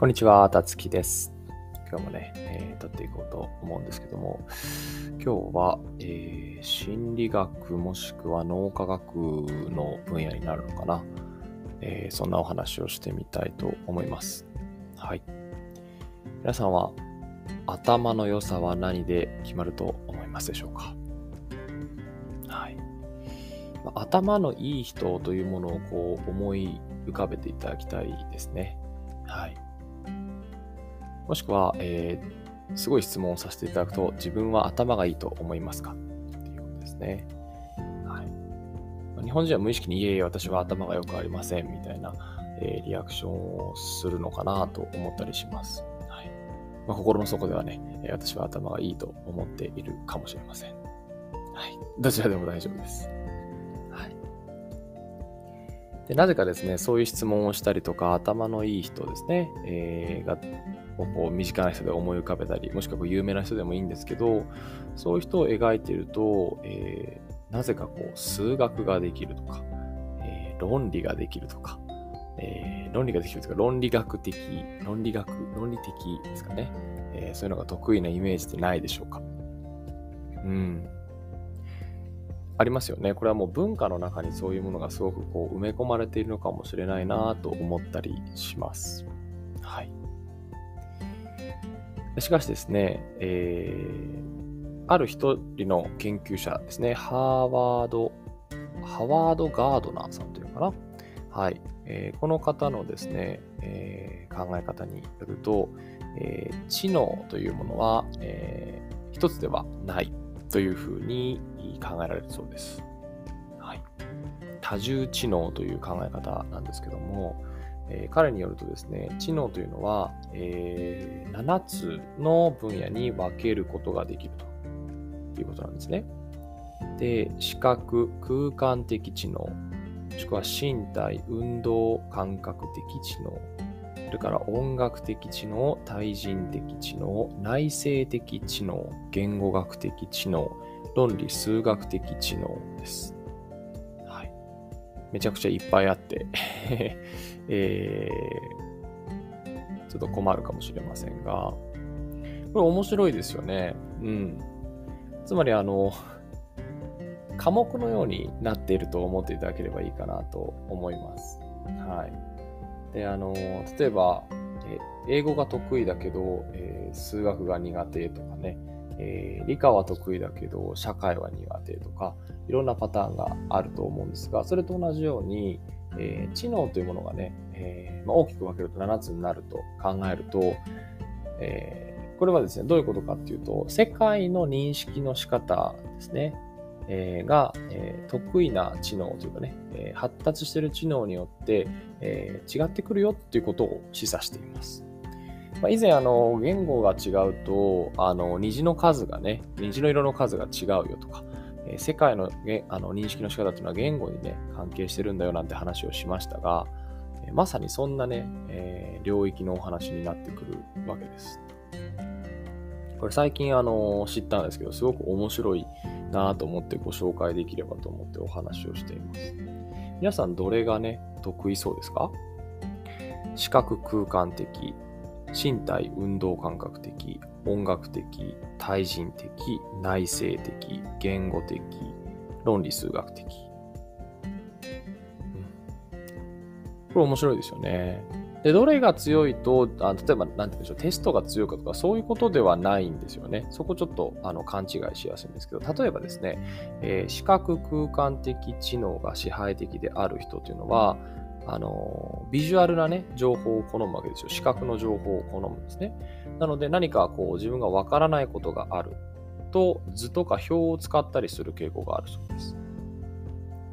こんにちは、たつきです。今日もね、えー、撮っていこうと思うんですけども、今日は、えー、心理学もしくは脳科学の分野になるのかな、えー、そんなお話をしてみたいと思います。はい。皆さんは頭の良さは何で決まると思いますでしょうか？はい。頭のいい人というものをこう思い浮かべていただきたいですね。はい。もしくは、えー、すごい質問をさせていただくと、自分は頭がいいと思いますか？っていうことですね。はい、日本人は無意識に、いえいえ、私は頭がよくありませんみたいな、えー、リアクションをするのかなと思ったりします。はいまあ、心の底ではね、私は頭がいいと思っているかもしれません。はい、どちらでも大丈夫です。でなぜかですね、そういう質問をしたりとか、頭のいい人ですね、えー、がこう身近な人で思い浮かべたり、もしくはこう有名な人でもいいんですけど、そういう人を描いてると、えー、なぜかこう数学ができるとか、えー、論理ができるとか、えー、論理ができるとか、論理学的、論理学、論理的ですかね、えそういうのが得意なイメージってないでしょうか。うん。ありますよね。これはもう文化の中にそういうものがすごくこう埋め込まれているのかもしれないなと思ったりします。はい。しかしですね、えー、ある一人の研究者ですね、ハーワード、ハワード・ガードナーさんというかな。はい。えー、この方のですね、えー、考え方によると、えー、知能というものは、えー、一つではないというふうに考えられるそうです。はい、多重知能という考え方なんですけども、えー、彼によるとですね、知能というのは、えー、7つの分野に分けることができるということなんですね。で、視覚、空間的知能、もしくは身体、運動、感覚的知能、それから音楽的知能、対人的知能、内省的知能、言語学的知能、論理数学的知能です。めちゃくちゃいっぱいあって えー、ちょっと困るかもしれませんが、これ面白いですよね。うん。つまりあの、科目のようになっていると思っていただければいいかなと思います。はい。で、あの、例えば、え英語が得意だけど、えー、数学が苦手とかね、えー、理科は得意だけど社会は苦手とか、いろんなパターンがあると思うんですが、それと同じように、えー、知能というものがね、えー、まあ、大きく分けると7つになると考えると、えこれはですね、どういうことかっていうと、世界の認識の仕方ですね。え、が、え、得意な知能というかね、え、発達してる知能によって、え違ってくるよっていうことを示唆しています。まあ、以前、あの、言語が違うと、あの、虹の数がね、虹の色の数が違うよとか、え世界のあの認識の仕方っていうのは言語にね、関係してるんだよなんて話をしましたが、えまさにそんなね、え領域のお話になってくるわけです。これ最近あの知ったんですけど、すごく面白いなと思ってご紹介できればと思ってお話をしています。皆さんどれがね、得意そうですか？視覚空間的、身体運動感覚的、音楽的、対人的、内省的、言語的、論理数学的。うん、これ面白いですよね。で、どれが強いと、あ例えば、なんて言うんでしょう、テストが強いかとか、そういうことではないんですよね。そこちょっとあの勘違いしやすいんですけど、例えばですね、えー、視覚空間的知能が支配的である人というのは、あの、ビジュアルなね、情報を好むわけですよ。視覚の情報を好むんですね。なので、何かこう、自分がわからないことがあると、図とか表を使ったりする傾向があるそうです。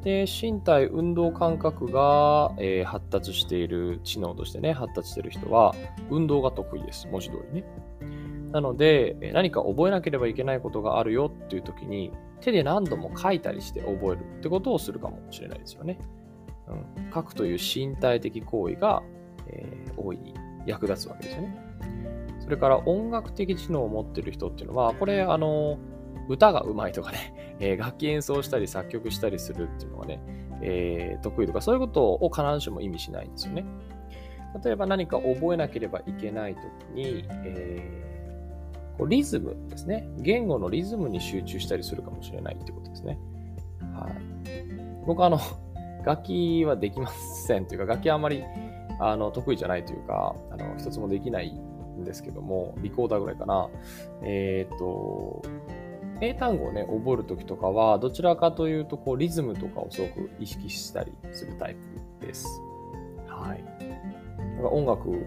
で、身体運動感覚が、えー、発達している知能としてね、発達している人は、運動が得意です。文字通りね。なので、何か覚えなければいけないことがあるよっていう時に、手で何度も書いたりして覚えるってことをするかもしれないですよね。書くという身体的行為が、えー、大いに役立つわけですよね。それから音楽的知能を持っている人っていうのは、これ、あの、歌が上手いとかね、えー、楽器演奏したり作曲したりするっていうのがね、えー、得意とか、そういうことを必ずしも意味しないんですよね。例えば何か覚えなければいけないときに、えー、こうリズムですね。言語のリズムに集中したりするかもしれないってことですね。はい。僕あの、楽器はできませんというか、楽器はあんまりあの得意じゃないというか、あの一つもできないんですけども、リコーダーぐらいかな。えっ、ー、と、英単語をね、覚えるときとかは、どちらかというと、こう、リズムとかをすごく意識したりするタイプです。はい。なんか音楽、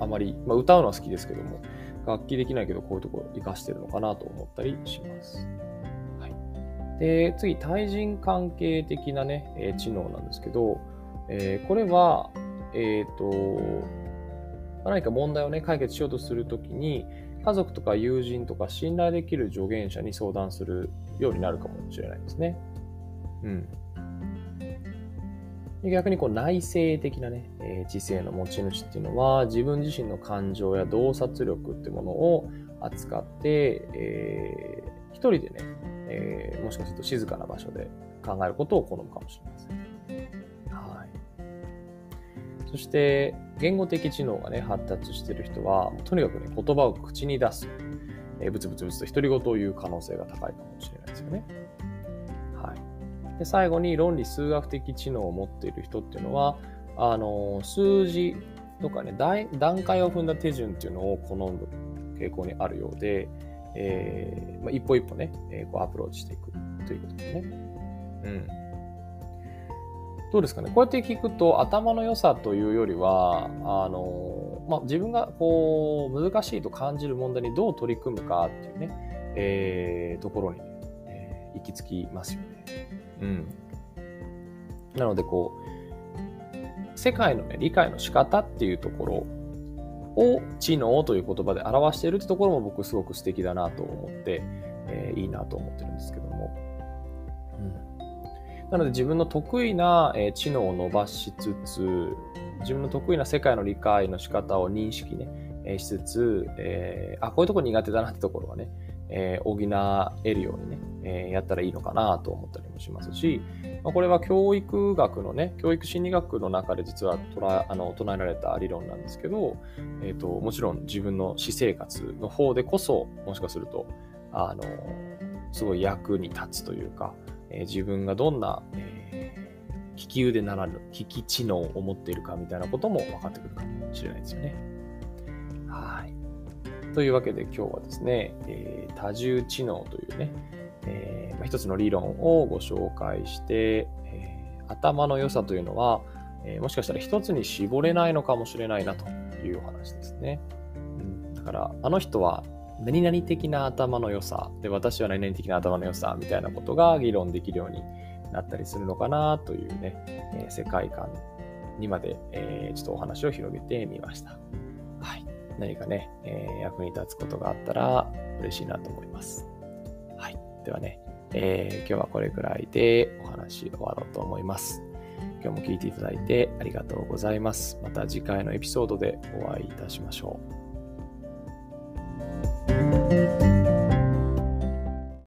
あまり、まあ、歌うのは好きですけども、楽器できないけど、こういうところ活かしてるのかなと思ったりします。はい。で、次、対人関係的なね、えー、知能なんですけど、えー、これは、えっ、ー、と、何か問題をね、解決しようとするときに、家族とか友人とか信頼できる助言者に相談するようになるかもしれないですね。うん。逆にこう内省的なね、えー、知性の持ち主っていうのは自分自身の感情や洞察力ってものを扱って、えー、一人でね、えー、もしかすると静かな場所で考えることを好むかもしれません。はいそして、言語的知能がね、発達している人は、とにかくね、言葉を口に出す。えー、ブツブツブツと独り言を言う可能性が高いかもしれないですよね。はい。で、最後に論理数学的知能を持っている人っていうのは、あのー、数字とかね、段階を踏んだ手順っていうのを好む傾向にあるようで、えーまあ、一歩一歩ね、えー、こうアプローチしていくということですね。うん。どうですかね？こうやって聞くと頭の良さというよりは、あの、まあ、自分がこう、難しいと感じる問題にどう取り組むかっていうね、えー、ところにね、えー、行き着きますよね。うん。なので、こう、世界のね、理解の仕方っていうところを知能という言葉で表しているってところも僕すごく素敵だなと思って、えー、いいなと思ってるんですけども。うんなので自分の得意な、え知能を伸ばしつつ、自分の得意な世界の理解の仕方を認識ね、えしつつ、えー、あ、こういうとこ苦手だなってところはね、えー、補えるようにね、えー、やったらいいのかなと思ったりもしますし、まあ、これは教育学のね、教育心理学の中で実は捉あの唱えられた理論なんですけど、えーと、もちろん自分の私生活の方でこそ、もしかすると、あの、すごい役に立つというか、えー、自分がどんな、えー、利き腕ならぬ、利き知能を持っているかみたいなことも分かってくるかもしれないですよね。はい。というわけで今日はですね、えー、多重知能というね、えー、一つの理論をご紹介して、えー、頭の良さというのは、えー、もしかしたら一つに絞れないのかもしれないなというお話ですね。だから、あの人は何々的な頭の良さで私は何々的な頭の良さみたいなことが議論できるようになったりするのかなというね、えー、世界観にまで、えー、ちょっとお話を広げてみました。はい。何かね、えー、役に立つことがあったら嬉しいなと思います。はい。ではね、えー、今日はこれくらいでお話終わろうと思います。今日も聞いていただいてありがとうございます。また次回のエピソードでお会いいたしましょう。